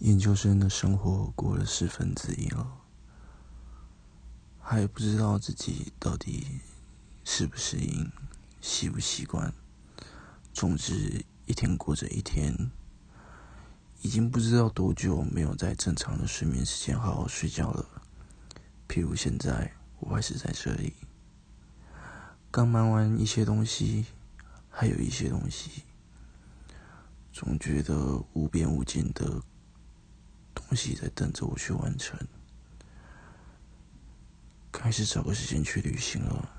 研究生的生活过了四分之一了，还不知道自己到底适不适应、习不习惯。总之，一天过着一天，已经不知道多久没有在正常的睡眠时间好好睡觉了。譬如现在，我还是在这里，刚忙完一些东西，还有一些东西，总觉得无边无尽的。东西在等着我去完成，开始找个时间去旅行了。